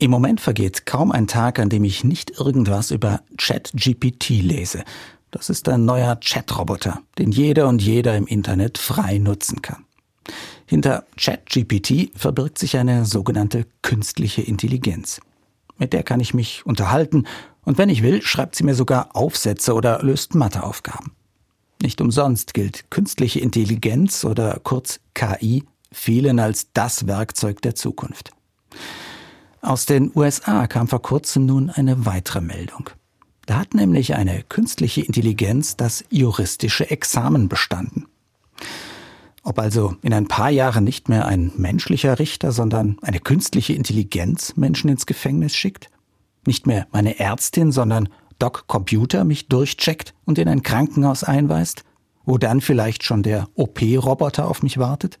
Im Moment vergeht kaum ein Tag, an dem ich nicht irgendwas über ChatGPT lese. Das ist ein neuer Chatroboter, den jeder und jeder im Internet frei nutzen kann. Hinter ChatGPT verbirgt sich eine sogenannte künstliche Intelligenz. Mit der kann ich mich unterhalten und wenn ich will, schreibt sie mir sogar Aufsätze oder löst Matheaufgaben. Nicht umsonst gilt künstliche Intelligenz oder kurz KI vielen als das Werkzeug der Zukunft. Aus den USA kam vor kurzem nun eine weitere Meldung. Da hat nämlich eine künstliche Intelligenz das juristische Examen bestanden. Ob also in ein paar Jahren nicht mehr ein menschlicher Richter, sondern eine künstliche Intelligenz Menschen ins Gefängnis schickt? Nicht mehr meine Ärztin, sondern Doc Computer mich durchcheckt und in ein Krankenhaus einweist, wo dann vielleicht schon der OP-Roboter auf mich wartet?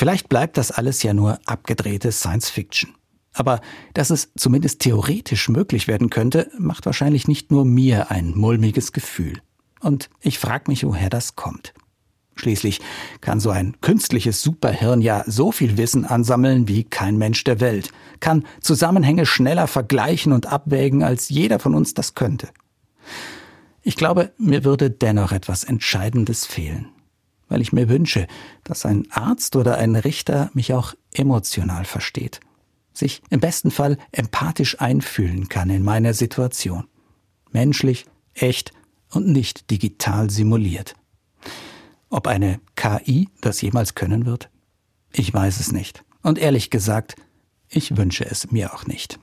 Vielleicht bleibt das alles ja nur abgedrehte Science Fiction. Aber dass es zumindest theoretisch möglich werden könnte, macht wahrscheinlich nicht nur mir ein mulmiges Gefühl. Und ich frage mich, woher das kommt. Schließlich kann so ein künstliches Superhirn ja so viel Wissen ansammeln wie kein Mensch der Welt, kann Zusammenhänge schneller vergleichen und abwägen, als jeder von uns das könnte. Ich glaube, mir würde dennoch etwas Entscheidendes fehlen weil ich mir wünsche, dass ein Arzt oder ein Richter mich auch emotional versteht, sich im besten Fall empathisch einfühlen kann in meiner Situation. Menschlich, echt und nicht digital simuliert. Ob eine KI das jemals können wird? Ich weiß es nicht. Und ehrlich gesagt, ich wünsche es mir auch nicht.